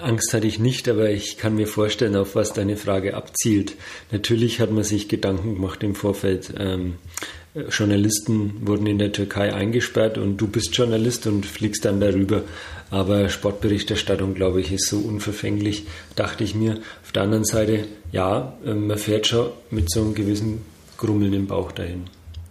Angst hatte ich nicht, aber ich kann mir vorstellen, auf was deine Frage abzielt. Natürlich hat man sich Gedanken gemacht im Vorfeld. Ähm, Journalisten wurden in der Türkei eingesperrt und du bist Journalist und fliegst dann darüber. Aber Sportberichterstattung, glaube ich, ist so unverfänglich, dachte ich mir. Auf der anderen Seite, ja, ähm, man fährt schon mit so einem gewissen Grummeln im Bauch dahin.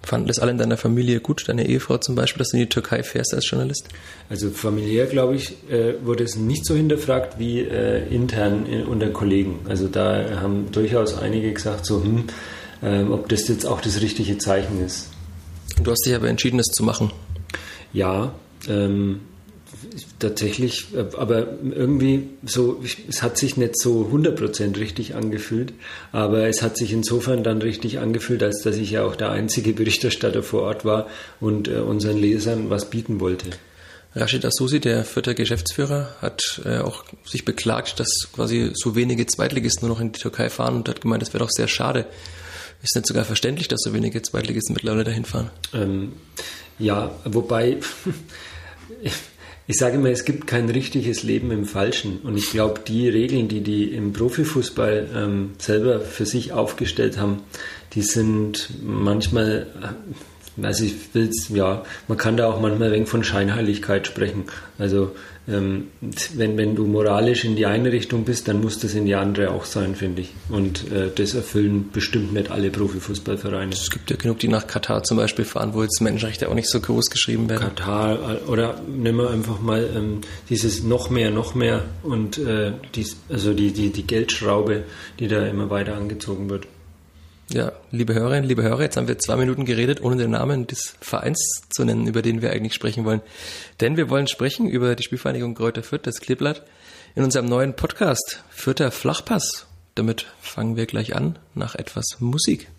Fanden das alle in deiner Familie gut, deine Ehefrau zum Beispiel, dass du in die Türkei fährst als Journalist? Also familiär, glaube ich, äh, wurde es nicht so hinterfragt wie äh, intern unter Kollegen. Also da haben durchaus einige gesagt, so, hm, äh, ob das jetzt auch das richtige Zeichen ist. Du hast dich aber entschieden, es zu machen. Ja, ähm, tatsächlich, aber irgendwie so, es hat sich nicht so 100% richtig angefühlt, aber es hat sich insofern dann richtig angefühlt, als dass ich ja auch der einzige Berichterstatter vor Ort war und äh, unseren Lesern was bieten wollte. Rashid Asusi, der vierte Geschäftsführer, hat äh, auch sich beklagt, dass quasi so wenige Zweitligisten nur noch in die Türkei fahren und hat gemeint, das wäre doch sehr schade. Ist nicht sogar verständlich, dass so wenige Zweitligisten mittlerweile dahin fahren? Ähm, ja, wobei Ich sage immer, es gibt kein richtiges Leben im Falschen. Und ich glaube, die Regeln, die die im Profifußball ähm, selber für sich aufgestellt haben, die sind manchmal also ich will's, ja, man kann da auch manchmal wenig von Scheinheiligkeit sprechen. Also ähm, wenn, wenn du moralisch in die eine Richtung bist, dann muss das in die andere auch sein, finde ich. Und äh, das erfüllen bestimmt nicht alle Profifußballvereine. Es gibt ja genug, die nach Katar zum Beispiel fahren, wo jetzt Menschenrechte auch nicht so groß geschrieben werden. Katar äh, oder nehmen wir einfach mal ähm, dieses noch mehr, noch mehr und äh, dies, also die, die, die Geldschraube, die da immer weiter angezogen wird. Ja, liebe Hörerinnen, liebe Hörer, jetzt haben wir zwei Minuten geredet, ohne den Namen des Vereins zu nennen, über den wir eigentlich sprechen wollen. Denn wir wollen sprechen über die Spielvereinigung Kräuter Fürth, das Kleeblatt, in unserem neuen Podcast Fürther Flachpass. Damit fangen wir gleich an, nach etwas Musik.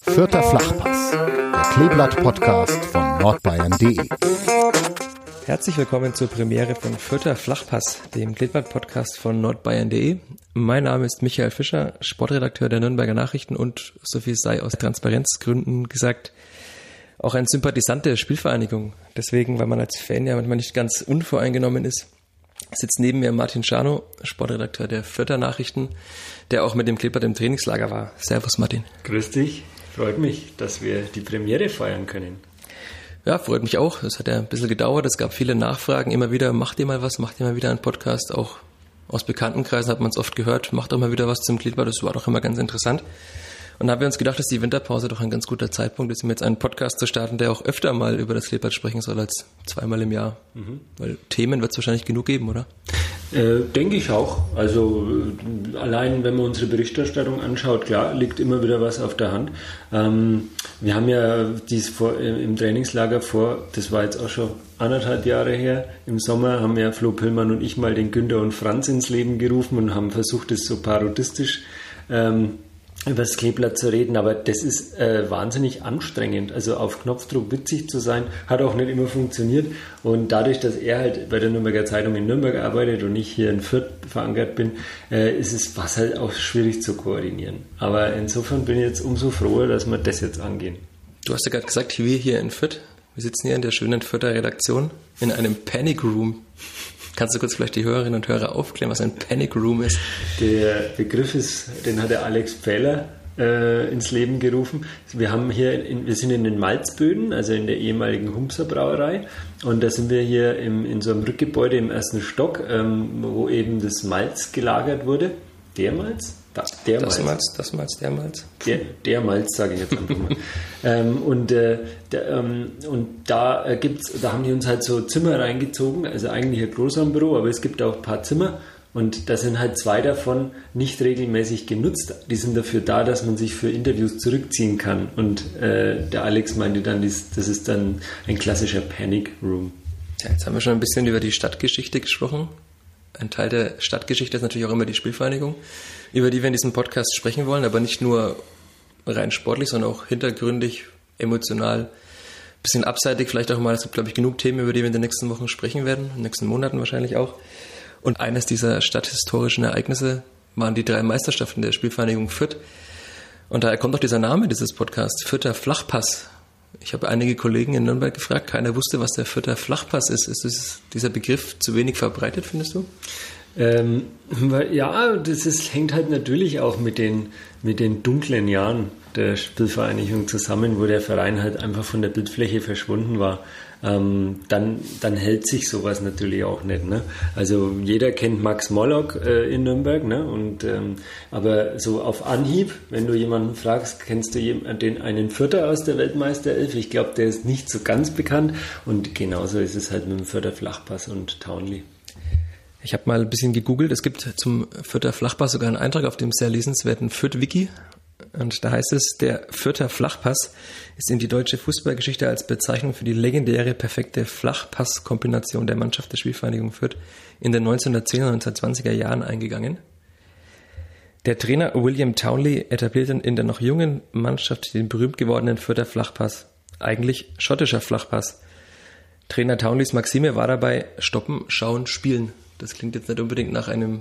Fürther Flachpass, der Kleeblatt-Podcast von nordbayern.de. Herzlich willkommen zur Premiere von Fürther Flachpass, dem Gliedband-Podcast von nordbayern.de. Mein Name ist Michael Fischer, Sportredakteur der Nürnberger Nachrichten und, so viel sei aus Transparenzgründen gesagt, auch ein Sympathisant der Spielvereinigung. Deswegen, weil man als Fan ja manchmal nicht ganz unvoreingenommen ist, sitzt neben mir Martin Schano, Sportredakteur der Fürther Nachrichten, der auch mit dem Kleeblatt im Trainingslager war. Servus Martin. Grüß dich, freut mich, dass wir die Premiere feiern können. Ja, freut mich auch. Es hat ja ein bisschen gedauert. Es gab viele Nachfragen immer wieder. Macht ihr mal was? Macht ihr mal wieder einen Podcast? Auch aus Bekanntenkreisen hat man es oft gehört. Macht doch mal wieder was zum Gliedbad. Das war doch immer ganz interessant. Und da haben wir uns gedacht, dass die Winterpause doch ein ganz guter Zeitpunkt ist, um jetzt einen Podcast zu starten, der auch öfter mal über das Kleeblatt sprechen soll als zweimal im Jahr. Mhm. Weil Themen wird es wahrscheinlich genug geben, oder? Äh, denke ich auch. Also äh, allein, wenn man unsere Berichterstattung anschaut, klar, liegt immer wieder was auf der Hand. Ähm, wir haben ja dies vor, äh, im Trainingslager vor, das war jetzt auch schon anderthalb Jahre her, im Sommer haben ja Flo Pillmann und ich mal den Günther und Franz ins Leben gerufen und haben versucht, es so parodistisch ähm, über das Kleeblatt zu reden, aber das ist äh, wahnsinnig anstrengend. Also auf Knopfdruck witzig zu sein, hat auch nicht immer funktioniert. Und dadurch, dass er halt bei der Nürnberger Zeitung in Nürnberg arbeitet und ich hier in Fürth verankert bin, äh, ist es was halt auch schwierig zu koordinieren. Aber insofern bin ich jetzt umso froher, dass wir das jetzt angehen. Du hast ja gerade gesagt, wir hier in Fürth, wir sitzen hier in der schönen Fürther Redaktion in einem Panic Room. Kannst du kurz vielleicht die Hörerinnen und Hörer aufklären, was ein Panic Room ist? Der Begriff ist, den hat der Alex Pfähler äh, ins Leben gerufen. Wir haben hier, in, wir sind in den Malzböden, also in der ehemaligen Humser Brauerei, und da sind wir hier im, in so einem Rückgebäude im ersten Stock, ähm, wo eben das Malz gelagert wurde. Der Malz? Da, der das Malz. Malz. Das Malz, der Malz. Der, der Malz, sage ich jetzt einfach mal. ähm, und, äh, der, ähm, und da äh, gibt's, da haben die uns halt so Zimmer reingezogen, also eigentlich ein Großraumbüro, aber es gibt auch ein paar Zimmer und da sind halt zwei davon nicht regelmäßig genutzt. Die sind dafür da, dass man sich für Interviews zurückziehen kann. Und äh, der Alex meinte dann, das ist dann ein klassischer Panic Room. Ja, jetzt haben wir schon ein bisschen über die Stadtgeschichte gesprochen. ein Teil der Stadtgeschichte ist natürlich auch immer die Spielvereinigung, über die wir in diesem Podcast sprechen wollen, aber nicht nur rein sportlich, sondern auch hintergründig, emotional, bisschen abseitig vielleicht auch mal. Es gibt, glaube ich, genug Themen, über die wir in den nächsten Wochen sprechen werden, in den nächsten Monaten wahrscheinlich auch. Und eines dieser stadthistorischen Ereignisse waren die drei Meisterschaften der Spielvereinigung Fürth. Und daher kommt auch dieser Name dieses Podcasts, Fürther Flachpass. Ich habe einige Kollegen in Nürnberg gefragt, keiner wusste, was der Fürther Flachpass ist. Ist dieser Begriff zu wenig verbreitet, findest du? Ähm, ja, das ist, hängt halt natürlich auch mit den, mit den dunklen Jahren der Spielvereinigung zusammen, wo der Verein halt einfach von der Bildfläche verschwunden war ähm, dann, dann hält sich sowas natürlich auch nicht. Ne? Also jeder kennt Max Mollock äh, in Nürnberg, ne? Und, ähm, aber so auf Anhieb, wenn du jemanden fragst, kennst du den, einen Vierter aus der Weltmeisterelf? Ich glaube, der ist nicht so ganz bekannt und genauso ist es halt mit dem Vierter Flachpass und Townley. Ich habe mal ein bisschen gegoogelt. Es gibt zum Fürther Flachpass sogar einen Eintrag auf dem sehr lesenswerten Fürth-Wiki. Und da heißt es, der Fürther Flachpass ist in die deutsche Fußballgeschichte als Bezeichnung für die legendäre, perfekte Flachpass-Kombination der Mannschaft der Spielvereinigung Fürth in den 1910er und 1920er Jahren eingegangen. Der Trainer William Townley etablierte in der noch jungen Mannschaft den berühmt gewordenen Fürther Flachpass, eigentlich schottischer Flachpass. Trainer Townleys Maxime war dabei stoppen, schauen, spielen. Das klingt jetzt nicht unbedingt nach einem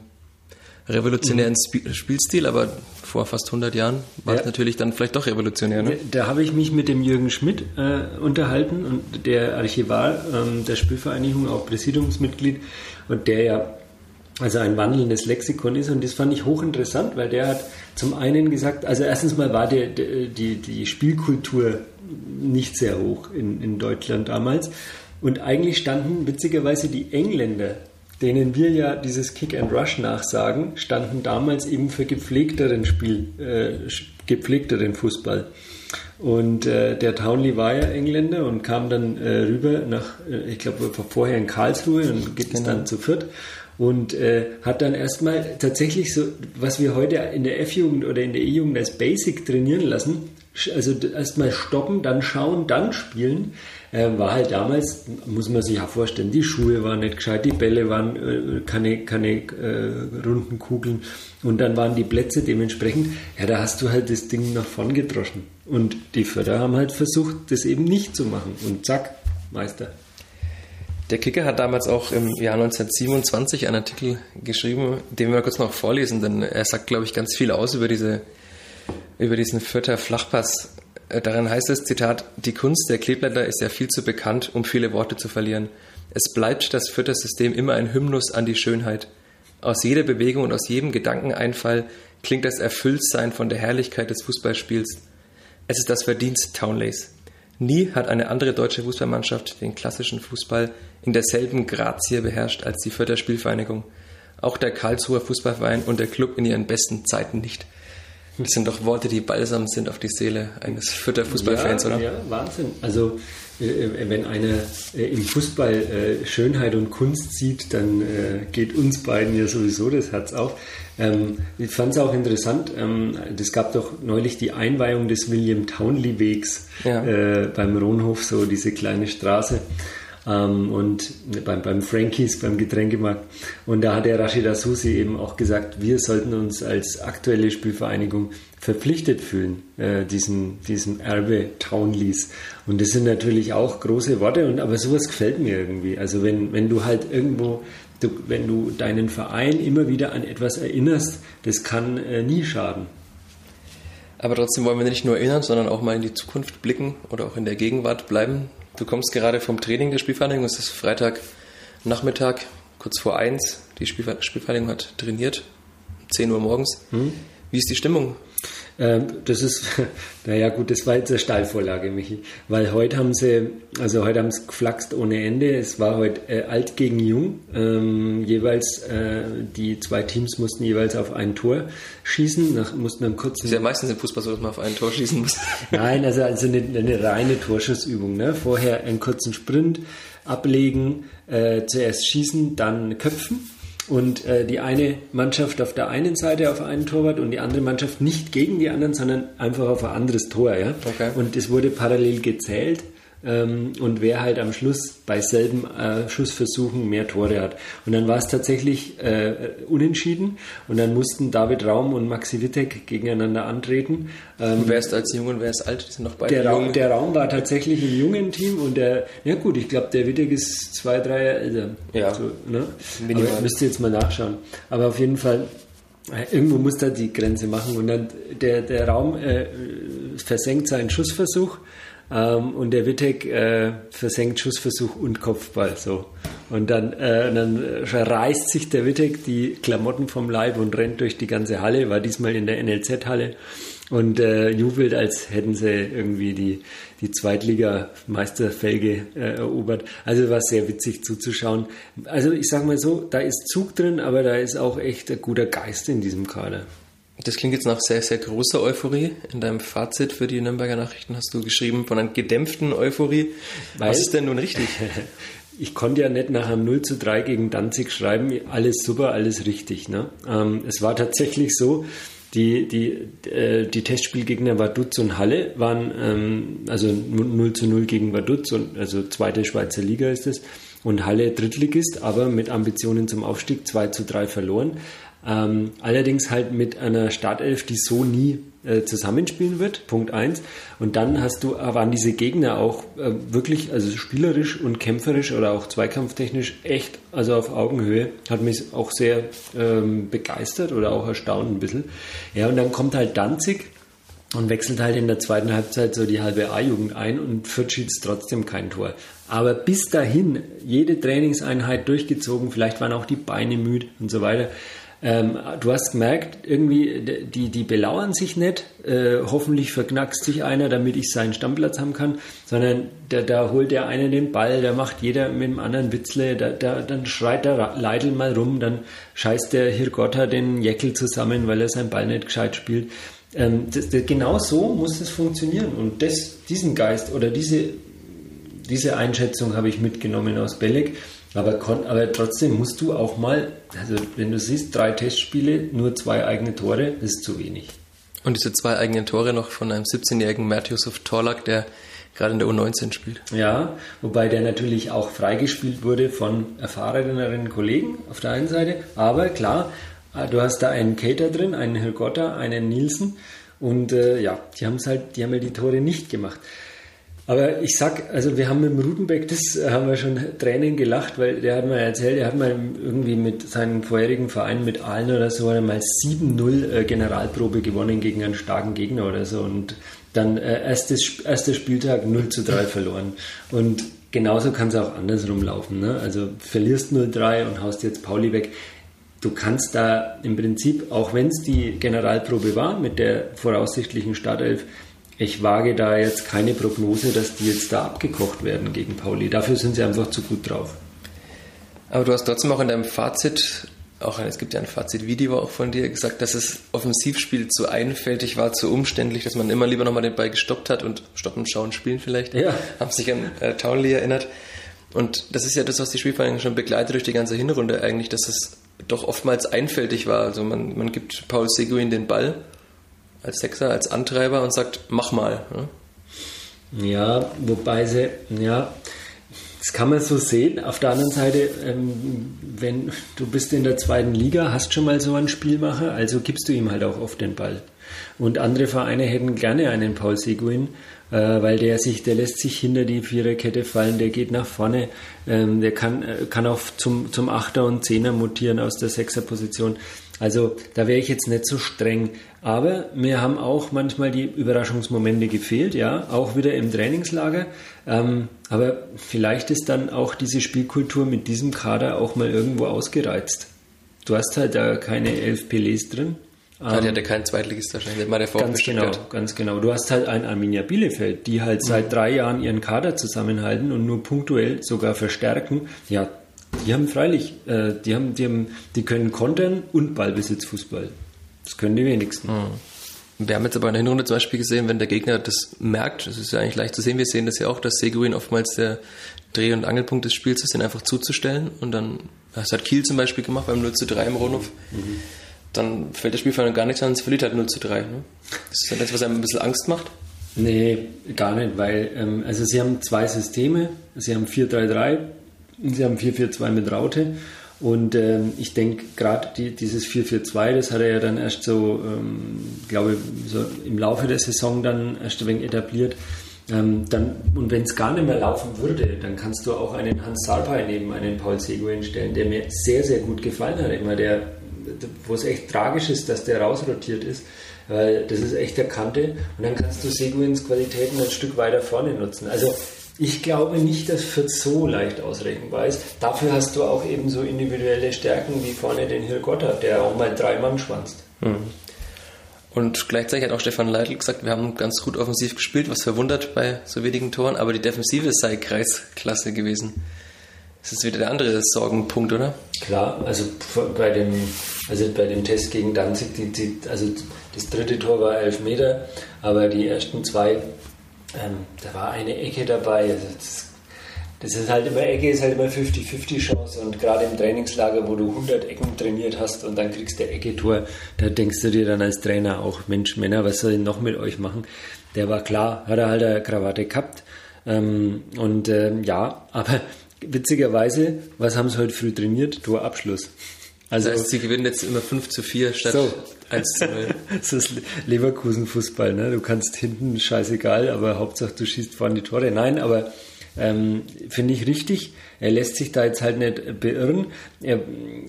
revolutionären mhm. Spielstil, aber vor fast 100 Jahren war ja. es natürlich dann vielleicht doch revolutionär. Ne? Da, da habe ich mich mit dem Jürgen Schmidt äh, unterhalten und der Archivar ähm, der Spielvereinigung, auch Präsidiumsmitglied und der ja also ein wandelndes Lexikon ist und das fand ich hochinteressant, weil der hat zum einen gesagt, also erstens mal war der, der die, die Spielkultur nicht sehr hoch in, in Deutschland damals und eigentlich standen witzigerweise die Engländer denen wir ja dieses Kick and Rush nachsagen, standen damals eben für gepflegteren Spiel, äh, gepflegteren Fußball. Und äh, der Townley war ja Engländer und kam dann äh, rüber nach, äh, ich glaube, vorher in Karlsruhe und geht genau. es dann zu Fürth und äh, hat dann erstmal tatsächlich so, was wir heute in der F-Jugend oder in der E-Jugend als Basic trainieren lassen, also erstmal stoppen, dann schauen, dann spielen, äh, war halt damals, muss man sich ja vorstellen, die Schuhe waren nicht gescheit, die Bälle waren äh, keine, keine äh, runden Kugeln und dann waren die Plätze dementsprechend, ja, da hast du halt das Ding nach vorn gedroschen. Und die Förder haben halt versucht, das eben nicht zu machen. Und zack, Meister. Der Kicker hat damals auch im Jahr 1927 einen Artikel geschrieben, den wir kurz noch vorlesen, denn er sagt, glaube ich, ganz viel aus über diese über diesen Fürther Flachpass. Äh, darin heißt es, Zitat, die Kunst der Kleeblätter ist ja viel zu bekannt, um viele Worte zu verlieren. Es bleibt das Fürther System immer ein Hymnus an die Schönheit. Aus jeder Bewegung und aus jedem Gedankeneinfall klingt das Erfülltsein von der Herrlichkeit des Fußballspiels. Es ist das Verdienst Townleys. Nie hat eine andere deutsche Fußballmannschaft den klassischen Fußball in derselben Grazie beherrscht als die Fürther Spielvereinigung. Auch der Karlsruher Fußballverein und der Club in ihren besten Zeiten nicht. Das sind doch Worte, die balsam sind auf die Seele eines Fürther Fußballfans, ja, oder? Ja, Wahnsinn. Also äh, äh, wenn einer äh, im Fußball Schönheit und Kunst sieht, dann geht uns beiden ja sowieso das Herz auf. Ähm, ich fand es auch interessant, ähm, es gab doch neulich die Einweihung des William Townley Wegs ja. beim Ronhof, so diese kleine Straße. Ähm, und beim, beim Frankies, beim Getränkemarkt. Und da hat der Rashida Susi eben auch gesagt, wir sollten uns als aktuelle Spielvereinigung verpflichtet fühlen, äh, diesen, diesem Erbe Townleys. Und das sind natürlich auch große Worte, und, aber sowas gefällt mir irgendwie. Also wenn, wenn du halt irgendwo, du, wenn du deinen Verein immer wieder an etwas erinnerst, das kann äh, nie schaden. Aber trotzdem wollen wir nicht nur erinnern, sondern auch mal in die Zukunft blicken oder auch in der Gegenwart bleiben. Du kommst gerade vom Training der Spielvereinigung, es ist Freitagnachmittag, kurz vor eins. Die Spielvereinigung hat trainiert, 10 Uhr morgens. Hm. Wie ist die Stimmung? Ähm, das ist, naja gut, das war jetzt eine Steilvorlage, Michi. Weil heute haben sie, also heute haben sie geflaxt ohne Ende. Es war heute äh, alt gegen jung. Ähm, jeweils, äh, die zwei Teams mussten jeweils auf ein Tor schießen, nach, mussten dann kurz. ist ja meistens im Fußball so, dass man auf ein Tor schießen muss. Nein, also, also eine, eine reine Torschussübung. Ne? Vorher einen kurzen Sprint ablegen, äh, zuerst schießen, dann köpfen und äh, die eine Mannschaft auf der einen Seite auf einen Torwart und die andere Mannschaft nicht gegen die anderen, sondern einfach auf ein anderes Tor. Ja? Okay. Und es wurde parallel gezählt ähm, und wer halt am Schluss bei selben äh, Schussversuchen mehr Tore hat. Und dann war es tatsächlich äh, unentschieden und dann mussten David Raum und Maxi Wittek gegeneinander antreten. Ähm, wer ist als jung und wer ist alt? Die sind noch beide der, Raum, der Raum war tatsächlich im jungen Team und der, ja gut, ich glaube, der Wittek ist zwei, drei Jahre älter. Ja. So, ne? Aber müsst ihr jetzt mal nachschauen. Aber auf jeden Fall Irgendwo muss da die Grenze machen und dann der, der Raum äh, versenkt seinen Schussversuch ähm, und der Wittek äh, versenkt Schussversuch und Kopfball so. Und dann, äh, dann reißt sich der Wittek die Klamotten vom Leib und rennt durch die ganze Halle, war diesmal in der NLZ-Halle und äh, jubelt, als hätten sie irgendwie die, die Zweitliga-Meisterfelge äh, erobert. Also war sehr witzig zuzuschauen. Also ich sage mal so, da ist Zug drin, aber da ist auch echt ein guter Geist in diesem Kader. Das klingt jetzt nach sehr, sehr großer Euphorie. In deinem Fazit für die Nürnberger Nachrichten hast du geschrieben von einer gedämpften Euphorie. Weil, Was ist denn nun richtig? ich konnte ja nicht nach einem 0 zu 3 gegen Danzig schreiben, alles super, alles richtig. Ne? Ähm, es war tatsächlich so, die, die, äh, die Testspielgegner Vaduz und Halle waren, ähm, also 0 zu 0 gegen Vaduz, und, also zweite Schweizer Liga ist es, und Halle Drittligist, aber mit Ambitionen zum Aufstieg 2 zu 3 verloren. Ähm, allerdings halt mit einer Startelf, die so nie äh, zusammenspielen wird, Punkt 1. Und dann hast du, waren diese Gegner auch äh, wirklich, also spielerisch und kämpferisch oder auch zweikampftechnisch echt, also auf Augenhöhe, hat mich auch sehr ähm, begeistert oder auch erstaunt ein bisschen. Ja, und dann kommt halt Danzig und wechselt halt in der zweiten Halbzeit so die halbe A-Jugend ein und Fürth schießt trotzdem kein Tor. Aber bis dahin, jede Trainingseinheit durchgezogen, vielleicht waren auch die Beine müde und so weiter. Ähm, du hast gemerkt, irgendwie, die, die belauern sich nicht. Äh, hoffentlich verknackst sich einer, damit ich seinen Stammplatz haben kann, sondern da, da holt der eine den Ball, da macht jeder mit dem anderen Witzle, da, da, dann schreit der Leidl mal rum, dann scheißt der Hirgotta den Jäckel zusammen, weil er seinen Ball nicht gescheit spielt. Ähm, das, das, genau so muss es funktionieren. Und das, diesen Geist oder diese, diese Einschätzung habe ich mitgenommen aus Belek. Aber, aber trotzdem musst du auch mal, also wenn du siehst, drei Testspiele, nur zwei eigene Tore, das ist zu wenig. Und diese zwei eigenen Tore noch von einem 17-jährigen Mert Yusuf Torlak, der gerade in der U19 spielt. Ja, wobei der natürlich auch freigespielt wurde von erfahreneren Kollegen auf der einen Seite. Aber klar, äh, du hast da einen Cater drin, einen Hilgotta, einen Nielsen. Und äh, ja, die haben es halt, die haben ja die Tore nicht gemacht. Aber ich sag, also wir haben mit dem Rudenbeck, das haben wir schon Tränen gelacht, weil der hat mal erzählt, er hat mal irgendwie mit seinem vorherigen Verein, mit Aalen oder so, mal 7-0 äh, Generalprobe gewonnen gegen einen starken Gegner oder so und dann äh, erstes, erster Spieltag 0 zu 3 verloren. Und genauso kann es auch andersrum laufen. Ne? Also verlierst 0-3 und haust jetzt Pauli weg. Du kannst da im Prinzip, auch wenn es die Generalprobe war, mit der voraussichtlichen Startelf, ich wage da jetzt keine Prognose, dass die jetzt da abgekocht werden gegen Pauli. Dafür sind sie einfach zu gut drauf. Aber du hast trotzdem auch in deinem Fazit, auch es gibt ja ein Fazit-Video auch von dir, gesagt, dass das Offensivspiel zu einfältig war, zu umständlich, dass man immer lieber nochmal den Ball gestoppt hat und stoppen, schauen, spielen vielleicht. Ja. Haben sich an äh, Townley erinnert. Und das ist ja das, was die Spielvereinigung schon begleitet durch die ganze Hinrunde eigentlich, dass es doch oftmals einfältig war. Also man, man gibt Paul Seguin den Ball als Sechser, als Antreiber und sagt, mach mal. Ne? Ja, wobei sie, ja, das kann man so sehen. Auf der anderen Seite, ähm, wenn du bist in der zweiten Liga, hast schon mal so einen Spielmacher, also gibst du ihm halt auch oft den Ball. Und andere Vereine hätten gerne einen Paul Seguin, äh, weil der sich, der lässt sich hinter die Viererkette fallen, der geht nach vorne, ähm, der kann, äh, kann auch zum, zum Achter und Zehner mutieren aus der Sechserposition. Also da wäre ich jetzt nicht so streng. Aber mir haben auch manchmal die Überraschungsmomente gefehlt, ja, auch wieder im Trainingslager. Ähm, aber vielleicht ist dann auch diese Spielkultur mit diesem Kader auch mal irgendwo ausgereizt. Du hast halt da keine elf Pelés drin. Ja, ähm, die hatte keinen Zweitligist wahrscheinlich, mal der Ganz genau, ganz genau. Du hast halt ein Arminia Bielefeld, die halt seit mhm. drei Jahren ihren Kader zusammenhalten und nur punktuell sogar verstärken. Ja, die haben freilich, äh, die, haben, die, haben, die können kontern und Ballbesitzfußball. Das können die wenigsten. Mhm. Wir haben jetzt aber in der Hinrunde zum Beispiel gesehen, wenn der Gegner das merkt, das ist ja eigentlich leicht zu sehen, wir sehen das ja auch, dass Seguin oftmals der Dreh- und Angelpunkt des Spiels ist, den einfach zuzustellen. Und dann, das hat Kiel zum Beispiel gemacht beim 0 zu 3 im Rundhof. Mhm. Dann fällt das Spiel von gar nichts an, es verliert halt 0 zu 3. Ne? Das ist dann das, was einem ein bisschen Angst macht. Nee, gar nicht, weil ähm, also sie haben zwei Systeme. Sie haben 4-3-3 und sie haben 4-4-2 mit Raute. Und ähm, ich denke, gerade die, dieses 4-4-2, das hat er ja dann erst so, ähm, glaube so im Laufe der Saison dann erst ein wenig etabliert. Ähm, dann, und wenn es gar nicht mehr laufen würde, dann kannst du auch einen Hans Sarpay neben einen Paul Seguin stellen, der mir sehr, sehr gut gefallen hat. Immer der, wo es echt tragisch ist, dass der rausrotiert ist, weil das ist echt der Kante. Und dann kannst du Seguins Qualitäten ein Stück weiter vorne nutzen. Also ich glaube nicht, dass Fürth so leicht ausrechenbar ist. Dafür hast du auch eben so individuelle Stärken wie vorne den Hirgotta, der auch mal drei Mann schwanzt. Mhm. Und gleichzeitig hat auch Stefan Leitl gesagt, wir haben ganz gut offensiv gespielt, was verwundert bei so wenigen Toren, aber die Defensive sei Kreisklasse gewesen. Das ist wieder der andere Sorgenpunkt, oder? Klar, also bei dem, also bei dem Test gegen Danzig, die, die, also das dritte Tor war elf Meter, aber die ersten zwei ähm, da war eine Ecke dabei. Also das, das, ist halt immer, Ecke ist halt immer 50-50 Chance und gerade im Trainingslager, wo du 100 Ecken trainiert hast und dann kriegst du Ecke-Tor, da denkst du dir dann als Trainer auch, Mensch, Männer, was soll ich noch mit euch machen? Der war klar, hat er halt eine Krawatte gehabt. Ähm, und ähm, ja, aber witzigerweise, was haben sie heute früh trainiert? Torabschluss. Also das heißt, sie gewinnen jetzt immer 5 zu 4 statt so. 1 zu 0. das ist Leverkusen-Fußball. Ne? Du kannst hinten, scheißegal, aber Hauptsache du schießt vorne die Tore. Nein, aber ähm, finde ich richtig. Er lässt sich da jetzt halt nicht beirren. Er,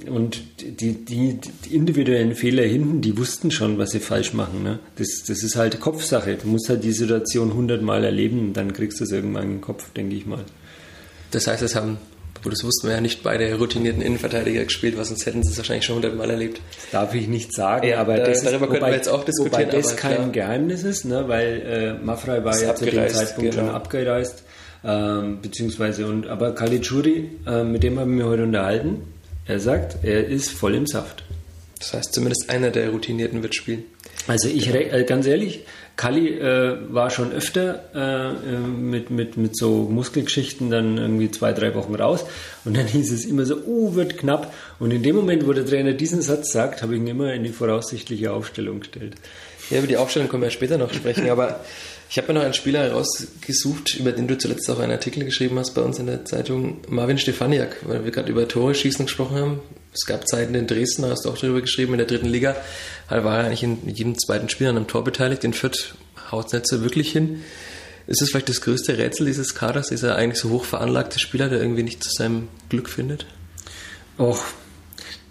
und die, die, die, individuellen Fehler hinten, die wussten schon, was sie falsch machen. Ne? Das, das ist halt Kopfsache. Du musst halt die Situation hundertmal erleben, dann kriegst du es irgendwann in den Kopf, denke ich mal. Das heißt, es haben obwohl das wussten wir ja nicht beide routinierten Innenverteidiger gespielt, was sonst hätten sie es wahrscheinlich schon hundertmal erlebt. Das darf ich nicht sagen, ja, aber da, das darüber ist, könnten wir jetzt auch diskutieren. Wobei das kein klar. Geheimnis ist, ne, weil äh, Mafrei war ja zu dem Zeitpunkt genau. schon abgereist. Ähm, beziehungsweise, und, aber Caligiuri, äh, mit dem haben wir heute unterhalten, er sagt, er ist voll im Saft. Das heißt, zumindest einer der Routinierten wird spielen. Also ich, äh, ganz ehrlich, Kali äh, war schon öfter äh, äh, mit, mit, mit so Muskelgeschichten dann irgendwie zwei, drei Wochen raus. Und dann hieß es immer so, uh, wird knapp. Und in dem Moment, wo der Trainer diesen Satz sagt, habe ich ihn immer in die voraussichtliche Aufstellung gestellt. Ja, über die Aufstellung können wir später noch sprechen. aber ich habe mir noch einen Spieler herausgesucht, über den du zuletzt auch einen Artikel geschrieben hast bei uns in der Zeitung, Marvin Stefaniak, weil wir gerade über Tore schießen gesprochen haben. Es gab Zeiten in Dresden, da hast du auch darüber geschrieben, in der dritten Liga. Da war er eigentlich in jedem zweiten Spiel an einem Tor beteiligt. In Fürth haut es nicht so wirklich hin. Ist es vielleicht das größte Rätsel dieses Kaders, dieser eigentlich so hoch veranlagte Spieler, der irgendwie nicht zu seinem Glück findet? Och,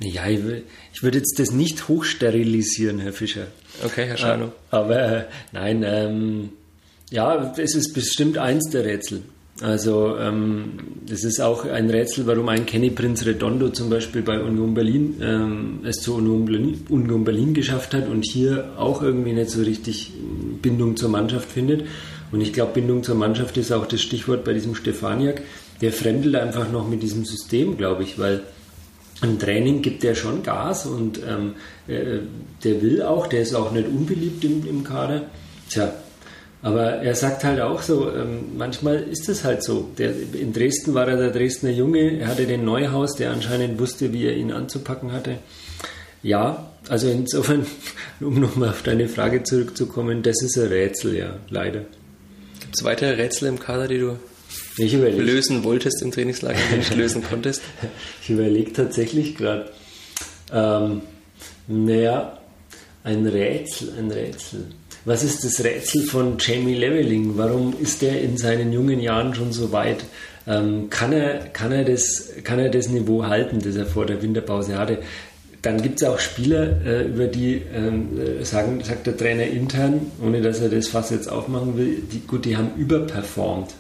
ja, ich, ich würde jetzt das nicht hochsterilisieren, Herr Fischer. Okay, Herr Schano. Äh, aber äh, nein, ähm, ja, es ist bestimmt eins der Rätsel. Also ähm, es ist auch ein Rätsel, warum ein Kenny Prinz Redondo zum Beispiel bei Union Berlin ähm, es zu Union Berlin, Union Berlin geschafft hat und hier auch irgendwie nicht so richtig Bindung zur Mannschaft findet. Und ich glaube, Bindung zur Mannschaft ist auch das Stichwort bei diesem Stefaniak. Der fremdelt einfach noch mit diesem System, glaube ich, weil im Training gibt er schon Gas und ähm, äh, der will auch, der ist auch nicht unbeliebt im, im Kader. Tja, aber er sagt halt auch so, ähm, manchmal ist es halt so. Der, in Dresden war er der Dresdner Junge, er hatte den Neuhaus, der anscheinend wusste, wie er ihn anzupacken hatte. Ja, also insofern, um nochmal auf deine Frage zurückzukommen, das ist ein Rätsel, ja, leider. Gibt es weitere Rätsel im Kader, die du lösen wolltest im Trainingslager, nicht lösen konntest? Ich überlege tatsächlich gerade, ähm, naja, ein Rätsel, ein Rätsel. Was ist das Rätsel von Jamie Leveling? Warum ist er in seinen jungen Jahren schon so weit? Ähm, kann, er, kann, er das, kann er das Niveau halten, das er vor der Winterpause hatte? Dann gibt es auch Spieler, äh, über die ähm, äh, sagen, sagt der Trainer intern, ohne dass er das fast jetzt aufmachen will, die, gut, die haben überperformt.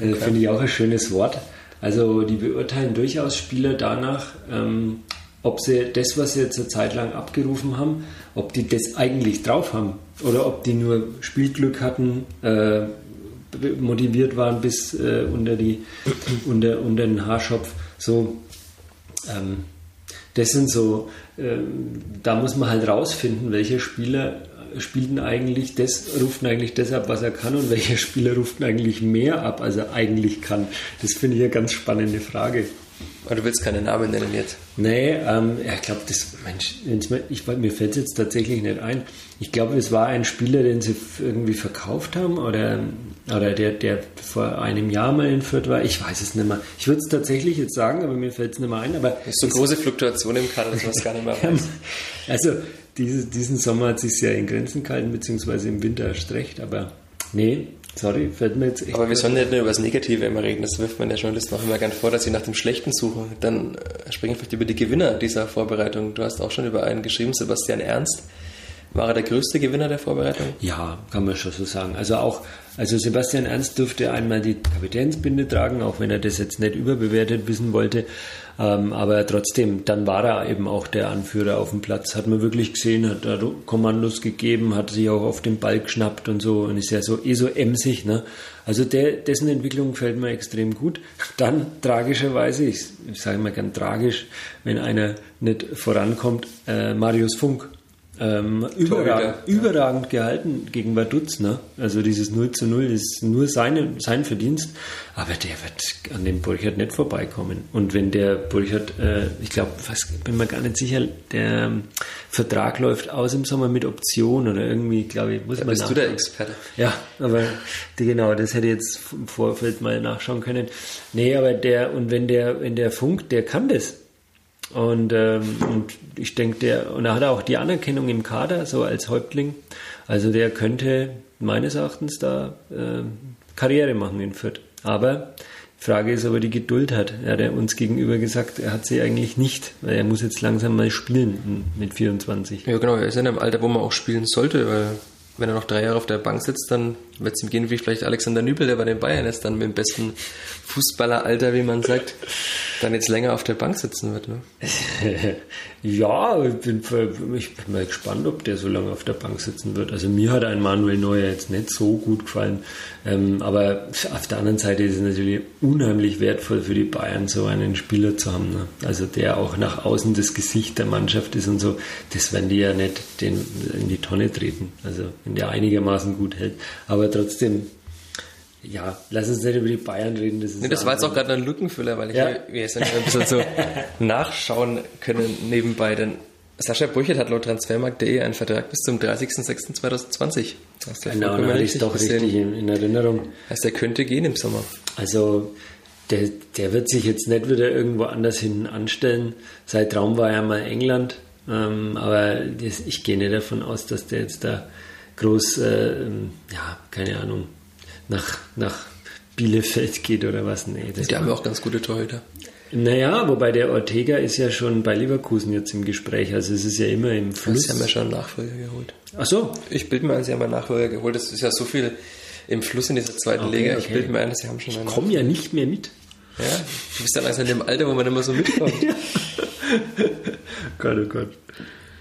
Äh, okay. Finde ich auch ein schönes Wort. Also die beurteilen durchaus Spieler danach, ähm, ob sie das, was sie jetzt eine Zeit lang abgerufen haben, ob die das eigentlich drauf haben oder ob die nur Spielglück hatten, äh, motiviert waren bis äh, unter, die, unter, unter den Haarschopf. So, ähm, das sind so, ähm, da muss man halt rausfinden, welcher Spieler spielt eigentlich das, ruft eigentlich das ab, was er kann und welcher Spieler ruft eigentlich mehr ab, als er eigentlich kann. Das finde ich eine ganz spannende Frage. Aber du willst keine Namen nennen jetzt. Nee, ähm, ja, ich glaube, das, Mensch, ich, mir fällt es jetzt tatsächlich nicht ein. Ich glaube, es war ein Spieler, den sie irgendwie verkauft haben oder, oder der, der vor einem Jahr mal in Fürth war. Ich weiß es nicht mehr. Ich würde es tatsächlich jetzt sagen, aber mir fällt es nicht mehr ein. Aber das ist so große Fluktuation im Kader, dass man es gar nicht mehr weiß. also, diese, diesen Sommer hat sich sehr in Grenzen gehalten, beziehungsweise im Winter erst recht, aber nee, Sorry, fällt mir jetzt echt. Aber wir sollen nicht nur über das Negative immer reden, das wirft man der Journalisten auch immer gern vor, dass sie nach dem Schlechten suchen. Dann äh, sprechen wir vielleicht über die Gewinner dieser Vorbereitung. Du hast auch schon über einen geschrieben, Sebastian Ernst. War er der größte Gewinner der Vorbereitung? Ja, kann man schon so sagen. Also auch, also Sebastian Ernst durfte einmal die Kapitänsbinde tragen, auch wenn er das jetzt nicht überbewertet wissen wollte. Ähm, aber trotzdem, dann war er eben auch der Anführer auf dem Platz. Hat man wirklich gesehen, hat da Kommandos gegeben, hat sich auch auf den Ball geschnappt und so und ist ja so eh so emsig. Ne? Also der, dessen Entwicklung gefällt mir extrem gut. Dann tragischerweise, ich, ich sage mal gern tragisch, wenn einer nicht vorankommt, äh, Marius Funk ähm, überragend, überragend, gehalten gegen Vaduz. Ne? Also dieses 0 zu 0 ist nur seine, sein Verdienst. Aber der wird an dem Burchard nicht vorbeikommen. Und wenn der Burchard, äh, ich glaube, bin mir gar nicht sicher, der ähm, Vertrag läuft aus im Sommer mit Option oder irgendwie, glaube ich, muss da man bist du der Experte. Ja, aber die, genau, das hätte ich jetzt im Vorfeld mal nachschauen können. Nee, aber der, und wenn der, wenn der Funk, der kann das. Und, ähm, und ich denke, der, und er hat auch die Anerkennung im Kader, so als Häuptling. Also der könnte meines Erachtens da äh, Karriere machen in Fürth. Aber die Frage ist, ob er die Geduld hat. Er hat ja uns gegenüber gesagt, er hat sie eigentlich nicht, weil er muss jetzt langsam mal spielen mit 24. Ja genau, er ist in einem Alter, wo man auch spielen sollte, weil wenn er noch drei Jahre auf der Bank sitzt, dann wird es ihm gehen wie vielleicht Alexander Nübel, der bei den Bayern ist, dann mit dem besten Fußballeralter, wie man sagt, dann jetzt länger auf der Bank sitzen wird. Ne? ja, ich bin, ich bin mal gespannt, ob der so lange auf der Bank sitzen wird. Also mir hat ein Manuel Neuer jetzt nicht so gut gefallen, ähm, aber auf der anderen Seite ist es natürlich unheimlich wertvoll für die Bayern, so einen Spieler zu haben. Ne? Also der auch nach außen das Gesicht der Mannschaft ist und so. Das werden die ja nicht den, in die Tonne treten. Also wenn der einigermaßen gut hält. Aber trotzdem ja, lass uns nicht über die Bayern reden. Das, nee, das war jetzt auch gerade ein Lückenfüller, weil ich ja. wir jetzt ein bisschen so nachschauen können nebenbei. Denn Sascha Brüchert hat laut Transfermarkt.de einen Vertrag bis zum 30.06.2020. Genau, dann hatte ich doch richtig in, in, Erinnerung. Heißt, er könnte gehen im Sommer. Also der, der wird sich jetzt nicht wieder irgendwo anders hinten anstellen. Sein Traum war ja mal England. Ähm, aber das, ich gehe nicht davon aus, dass der jetzt da groß, äh, ja, keine Ahnung, nach, nach Bielefeld geht oder was. Nee, das die haben ja auch ganz gute Torhüter. Naja, wobei der Ortega ist ja schon bei Leverkusen jetzt im Gespräch. Also es ist ja immer im Fluss. Sie haben ja schon einen Nachfolger geholt. Ach so. Ich bilde mir ein, Sie haben einen Nachfolger geholt. Es ist ja so viel im Fluss in dieser zweiten okay, Liga. Ich okay. bilde mir ein, Sie haben schon einen. Ich komme ja nicht mehr mit. Ja, du bist dann also in dem Alter, wo man immer so mitkommt. Gott, oh Gott.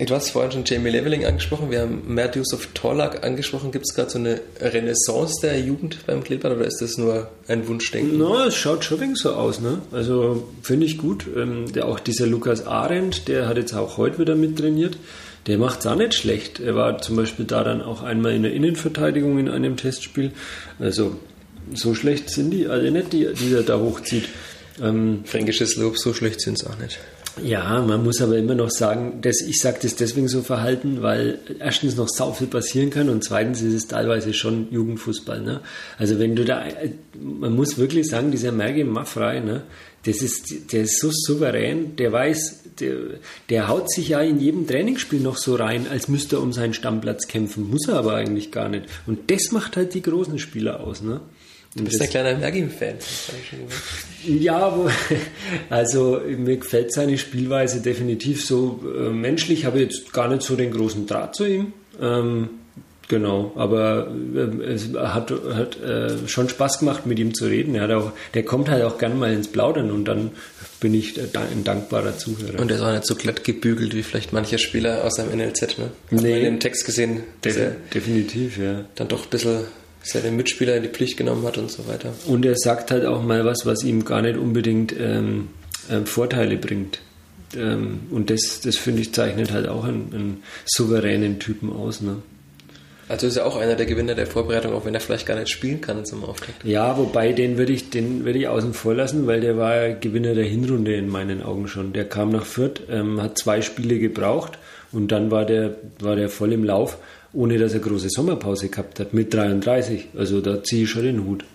Du hast vorhin schon Jamie Leveling angesprochen, wir haben Mert Yusuf Torlak angesprochen. Gibt es gerade so eine Renaissance der Jugend beim Kleeblatt oder ist das nur ein Wunschdenken? No, es schaut schon so aus. Ne? Also finde ich gut. Ähm, der, auch dieser Lukas Arendt, der hat jetzt auch heute wieder mittrainiert. Der macht es auch nicht schlecht. Er war zum Beispiel da dann auch einmal in der Innenverteidigung in einem Testspiel. Also so schlecht sind die alle nicht, die, die er da hochzieht. Ähm, Fränkisches Lob, so schlecht sind es auch nicht. Ja, man muss aber immer noch sagen, dass ich sage das deswegen so verhalten, weil erstens noch sau viel passieren kann und zweitens ist es teilweise schon Jugendfußball. Ne? Also wenn du da, man muss wirklich sagen, dieser Merge Maffrey, ne, das ist, der ist so souverän, der weiß, der, der haut sich ja in jedem Trainingsspiel noch so rein, als müsste er um seinen Stammplatz kämpfen, muss er aber eigentlich gar nicht. Und das macht halt die großen Spieler aus. Ne? Du bist ein kleiner Mergim-Fan. Ja, also mir gefällt seine Spielweise definitiv so äh, menschlich. Habe jetzt gar nicht so den großen Draht zu ihm. Ähm, genau, aber äh, es hat, hat äh, schon Spaß gemacht, mit ihm zu reden. Er hat auch, der kommt halt auch gerne mal ins Plaudern und dann bin ich ein dankbarer Zuhörer. Und er ist auch nicht so glatt gebügelt wie vielleicht mancher Spieler aus seinem NLZ, ne? Nee. In dem Text gesehen. De definitiv, ja. Dann doch ein bisschen seine Mitspieler in die Pflicht genommen hat und so weiter. Und er sagt halt auch mal was, was ihm gar nicht unbedingt ähm, äh, Vorteile bringt. Ähm, und das, das finde ich, zeichnet halt auch einen, einen souveränen Typen aus. Ne? Also ist er auch einer der Gewinner der Vorbereitung, auch wenn er vielleicht gar nicht spielen kann zum Auftakt. Ja, wobei den würde ich, den würde ich außen vor lassen, weil der war Gewinner der Hinrunde in meinen Augen schon. Der kam nach Fürth, ähm, hat zwei Spiele gebraucht und dann war der, war der voll im Lauf, ohne dass er große Sommerpause gehabt hat, mit 33. Also da ziehe ich schon den Hut.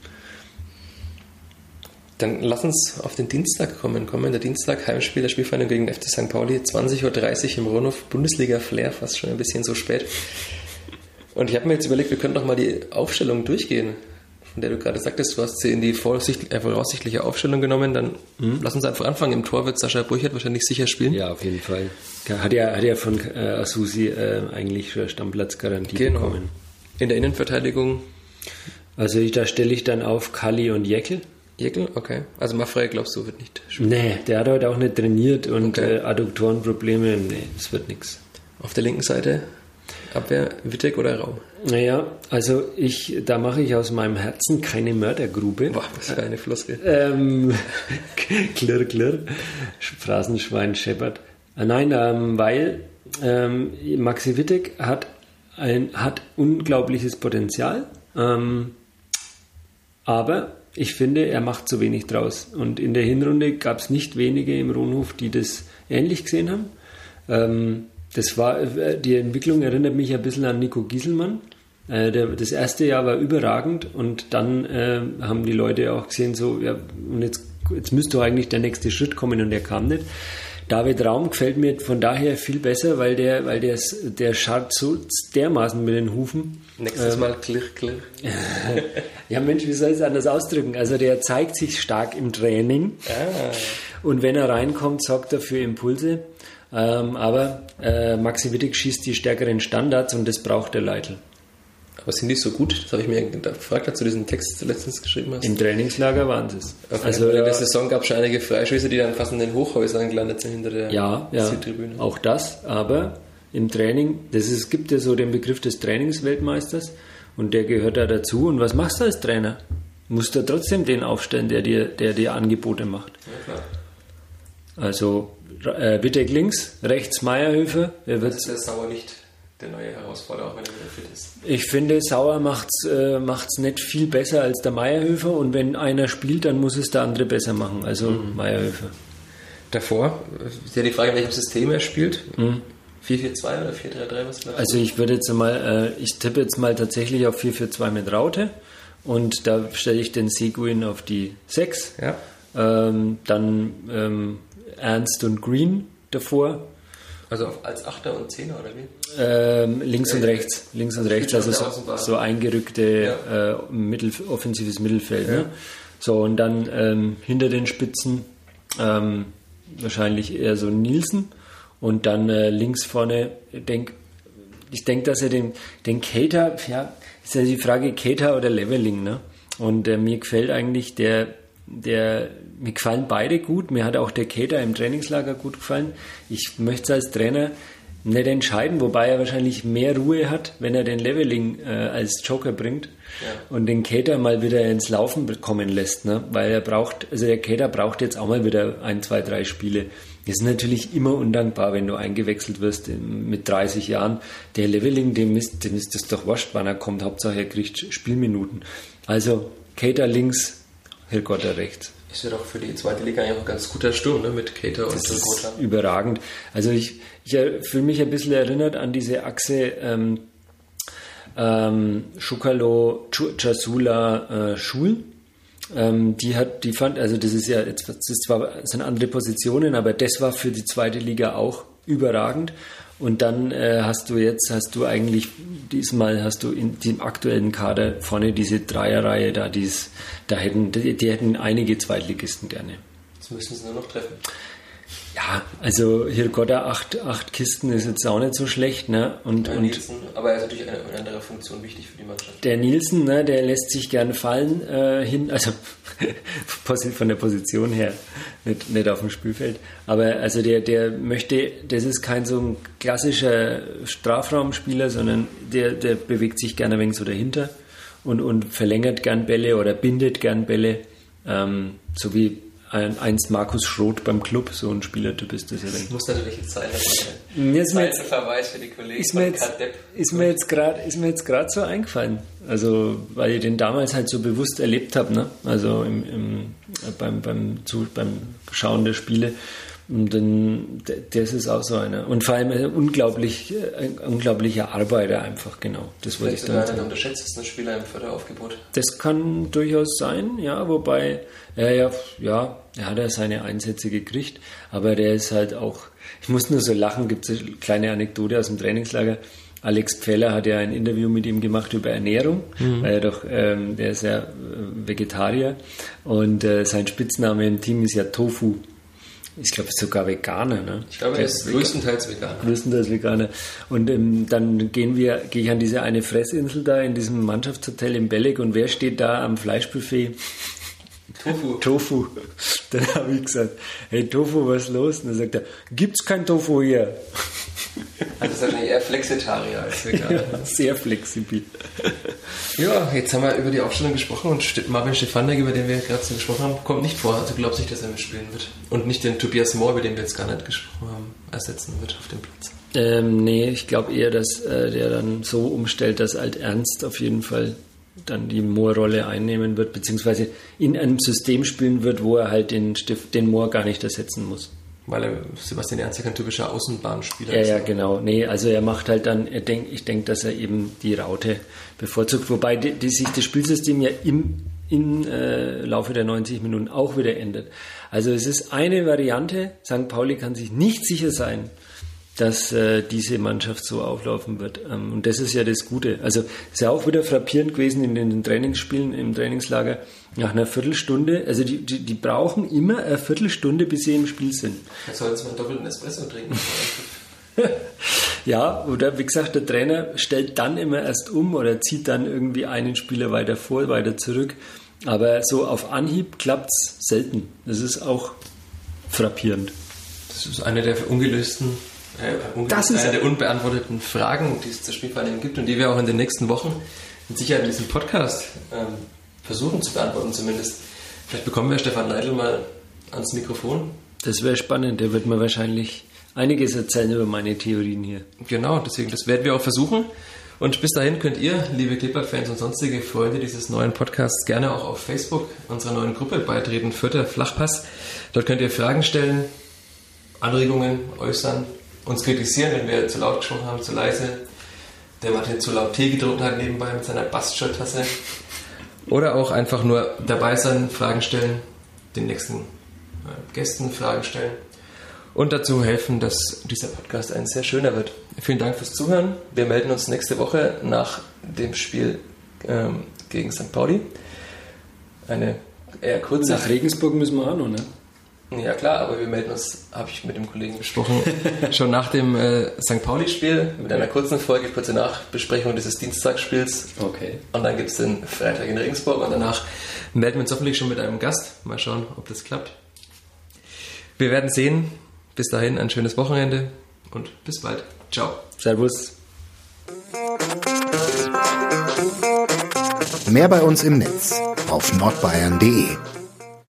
Dann lass uns auf den Dienstag kommen. Kommender Dienstag, Heimspiel der Spielvereinigung gegen FC St. Pauli, 20.30 Uhr im Ronhof, Bundesliga Flair, fast schon ein bisschen so spät. Und ich habe mir jetzt überlegt, wir können doch mal die Aufstellung durchgehen, von der du gerade sagtest, du hast sie in die äh, voraussichtliche Aufstellung genommen. Dann mhm. lass uns einfach anfangen. Im Tor wird Sascha Brüchert wahrscheinlich sicher spielen. Ja, auf jeden Fall. Hat ja, hat ja von äh, Asusi äh, eigentlich Stammplatzgarantie genau. bekommen. In der Innenverteidigung? Also ich, da stelle ich dann auf Kali und Jeckel. Jeckel, okay. Also Maffrey, glaubst du, wird nicht spielen? Nee, der hat heute auch nicht trainiert und okay. äh, Adduktorenprobleme, nee, das wird nichts. Auf der linken Seite Abwehr, Wittek oder Raum? Naja, also ich, da mache ich aus meinem Herzen keine Mördergrube. Boah, was für eine Floskel. Ähm, klirr, klirr, Phrasenschwein scheppert. Äh, nein, ähm, weil ähm, Maxi Wittek hat, ein, hat unglaubliches Potenzial, ähm, aber ich finde, er macht zu wenig draus. Und in der Hinrunde gab es nicht wenige im Rohnhof, die das ähnlich gesehen haben. Ähm, das war, äh, die Entwicklung erinnert mich ein bisschen an Nico Gieselmann. Äh, der, das erste Jahr war überragend und dann äh, haben die Leute auch gesehen, so, ja, und jetzt, jetzt müsste eigentlich der nächste Schritt kommen und der kam nicht. David Raum gefällt mir von daher viel besser, weil der, weil der, der scharrt so dermaßen mit den Hufen. Nächstes ähm, Mal klirr, klirr. ja, Mensch, wie soll ich es anders ausdrücken? Also der zeigt sich stark im Training. Ah. Und wenn er reinkommt, sorgt er für Impulse. Ähm, aber äh, Maxi Wittig schießt die stärkeren Standards und das braucht der Leitl. Aber sind die so gut? Das habe ich mir gefragt, als du diesen Text letztens geschrieben hast. Im Trainingslager waren sie es. Okay. Also in der Saison gab es schon einige Freischüsse, die dann fast in den Hochhäusern gelandet sind hinter der ja, ja, Südtribüne. Auch das, aber im Training, das ist, gibt ja so den Begriff des Trainingsweltmeisters und der gehört da dazu. Und was machst du als Trainer? Musst du trotzdem den aufstellen, der dir, der dir Angebote macht. Ja, klar. Also äh, Wittek links, rechts Meierhöfe. Er wird, das ist der Sauer nicht der neue Herausforderer, auch wenn er wieder fit ist. Ich finde, Sauer macht es äh, macht's nicht viel besser als der Meierhöfer und wenn einer spielt, dann muss es der andere besser machen. Also mhm. Meierhöfer. Davor ist ja die Frage, in welchem System er spielt. Mhm. 4-4-2 oder 4-3-3, was Also ich würde jetzt mal, äh, ich tippe jetzt mal tatsächlich auf 4-4-2 mit Raute und da stelle ich den Seguin auf die 6. Ja. Ähm, dann ähm, Ernst und Green davor. Also als Achter und Zehner oder wie? Ähm, links und rechts, links und rechts, also so, so eingerückte ja. äh, Mittel, offensives Mittelfeld. Ja. Ne? So und dann ähm, hinter den Spitzen ähm, wahrscheinlich eher so Nielsen und dann äh, links vorne, denk, ich denke, dass er den, den Cater, ja, ist ja die Frage Cater oder Leveling, ne? Und äh, mir gefällt eigentlich der der, mir gefallen beide gut. Mir hat auch der Kater im Trainingslager gut gefallen. Ich möchte es als Trainer nicht entscheiden, wobei er wahrscheinlich mehr Ruhe hat, wenn er den Leveling äh, als Joker bringt ja. und den Kater mal wieder ins Laufen kommen lässt, ne? weil er braucht, also der Kater braucht jetzt auch mal wieder ein, zwei, drei Spiele. Das ist natürlich immer undankbar, wenn du eingewechselt wirst mit 30 Jahren. Der Leveling, dem ist, dem ist das doch wurscht, wann er kommt. Hauptsache er kriegt Spielminuten. Also Kater links, Hilgotter rechts. Ist ja doch für die zweite Liga eigentlich auch ein ganz guter Sturm, ne? mit Cater und ist überragend. Also ich, ich fühle mich ein bisschen erinnert an diese Achse ähm, ähm, Schukalo, Chasula, äh, Schul. Ähm, die hat, die fand, also das ist ja jetzt, das ist zwar, das sind andere Positionen, aber das war für die zweite Liga auch überragend. Und dann äh, hast du jetzt, hast du eigentlich, diesmal hast du in dem aktuellen Kader vorne diese Dreierreihe da, die's, da hätten, die, die hätten einige Zweitligisten gerne. Jetzt müssen sie nur noch treffen. Ja, also Hirgotta, acht, acht Kisten ist jetzt auch nicht so schlecht. Ne? Und, und Nielsen, aber er ist natürlich eine, eine, andere Funktion wichtig für die Mannschaft. Der Nielsen, ne, der lässt sich gerne fallen äh, hin, also von der Position her, nicht, nicht auf dem Spielfeld. Aber also der, der möchte, das ist kein so ein klassischer Strafraumspieler, sondern der, der bewegt sich gerne ein wenig so dahinter und, und verlängert gern Bälle oder bindet gern Bälle. Ähm, so wie ein, einst Markus Schroth beim Club, so ein Spielertyp ist das ja. Das muss natürlich jetzt sein. Mir jetzt, Verweis für die Kollegen ist mir jetzt, ist mir jetzt gerade ist mir jetzt gerade so eingefallen. Also weil ich den damals halt so bewusst erlebt habe, ne? Also im, im, beim, beim, zu, beim Schauen der Spiele. Und dann, das ist auch so einer. Und vor allem ein unglaublich, ein unglaublicher Arbeiter einfach, genau. Das wollte ich damit sagen. unterschätztesten Spieler im Förderaufgebot. Das kann durchaus sein, ja, wobei er ja, ja, er hat ja seine Einsätze gekriegt, aber der ist halt auch, ich muss nur so lachen, gibt es eine kleine Anekdote aus dem Trainingslager. Alex Pfeller hat ja ein Interview mit ihm gemacht über Ernährung, mhm. weil er doch, ähm, der ist ja äh, Vegetarier und äh, sein Spitzname im Team ist ja Tofu. Ich glaube, sogar Veganer. Ne? Ich glaube, er ist größtenteils Veganer. Größtenteils Veganer. Und ähm, dann gehen wir, gehe ich an diese eine Fressinsel da in diesem Mannschaftshotel in Belleg und wer steht da am Fleischbuffet? Tofu. Tofu. Dann habe ich gesagt, hey Tofu, was ist los? Und dann sagt er, gibt's kein Tofu hier. Also ist wahrscheinlich eher Flexitarier als Veganer. Ja, sehr flexibel. Ja, jetzt haben wir über die Aufstellung gesprochen und Marvin Stefanek, über den wir gerade so gesprochen haben, kommt nicht vor. Also glaubst nicht, dass er mitspielen wird. Und nicht den Tobias Moore, über den wir jetzt gar nicht gesprochen haben, ersetzen wird auf dem Platz. Ähm, nee, ich glaube eher, dass äh, der dann so umstellt, dass Alt Ernst auf jeden Fall dann die Moore-Rolle einnehmen wird, beziehungsweise in einem System spielen wird, wo er halt den, Stift, den Moore gar nicht ersetzen muss. Weil er, Sebastian Ernst ja kein typischer Außenbahnspieler ja, ist. Ja, ja, genau. Nee, also er macht halt dann, er denk, ich denke, dass er eben die Raute bevorzugt, wobei die, die sich das Spielsystem ja im, im äh, Laufe der 90 Minuten auch wieder ändert. Also es ist eine Variante, St. Pauli kann sich nicht sicher sein, dass äh, diese Mannschaft so auflaufen wird. Ähm, und das ist ja das Gute. Also ist ja auch wieder frappierend gewesen in den Trainingsspielen im Trainingslager. Nach einer Viertelstunde, also die, die, die brauchen immer eine Viertelstunde, bis sie im Spiel sind. Jetzt sollten wir einen doppelten Espresso trinken. ja, oder wie gesagt, der Trainer stellt dann immer erst um oder zieht dann irgendwie einen Spieler weiter vor, weiter zurück. Aber so auf Anhieb klappt es selten. Das ist auch frappierend. Das ist eine der ungelösten äh, das ist eine der unbeantworteten Fragen, die es zur Spielvereinigung gibt und die wir auch in den nächsten Wochen mit Sicherheit in diesem Podcast ähm, versuchen zu beantworten zumindest. Vielleicht bekommen wir Stefan Neidl mal ans Mikrofon. Das wäre spannend, der wird mir wahrscheinlich einiges erzählen über meine Theorien hier. Genau, deswegen, das werden wir auch versuchen. Und bis dahin könnt ihr, liebe Klippert-Fans und sonstige Freunde dieses neuen Podcasts, gerne auch auf Facebook unserer neuen Gruppe beitreten, Vierter Flachpass. Dort könnt ihr Fragen stellen, Anregungen äußern, uns kritisieren, wenn wir zu laut gesprochen haben, zu leise, der Martin zu laut Tee getrunken hat nebenbei mit seiner Bastschöttasse. Oder auch einfach nur dabei sein, Fragen stellen, den nächsten äh, Gästen Fragen stellen und dazu helfen, dass dieser Podcast ein sehr schöner wird. Vielen Dank fürs Zuhören. Wir melden uns nächste Woche nach dem Spiel ähm, gegen St. Pauli. Eine eher kurze. Nach Regensburg müssen wir auch noch, ne? Ja klar, aber wir melden uns, habe ich mit dem Kollegen besprochen, schon nach dem äh, St. Pauli-Spiel mit einer kurzen Folge, kurze Nachbesprechung dieses Dienstagsspiels. Okay. Und dann gibt es den Freitag in Regensburg und danach melden wir uns hoffentlich schon mit einem Gast. Mal schauen, ob das klappt. Wir werden sehen. Bis dahin ein schönes Wochenende und bis bald. Ciao. Servus. Mehr bei uns im Netz auf nordbayern.de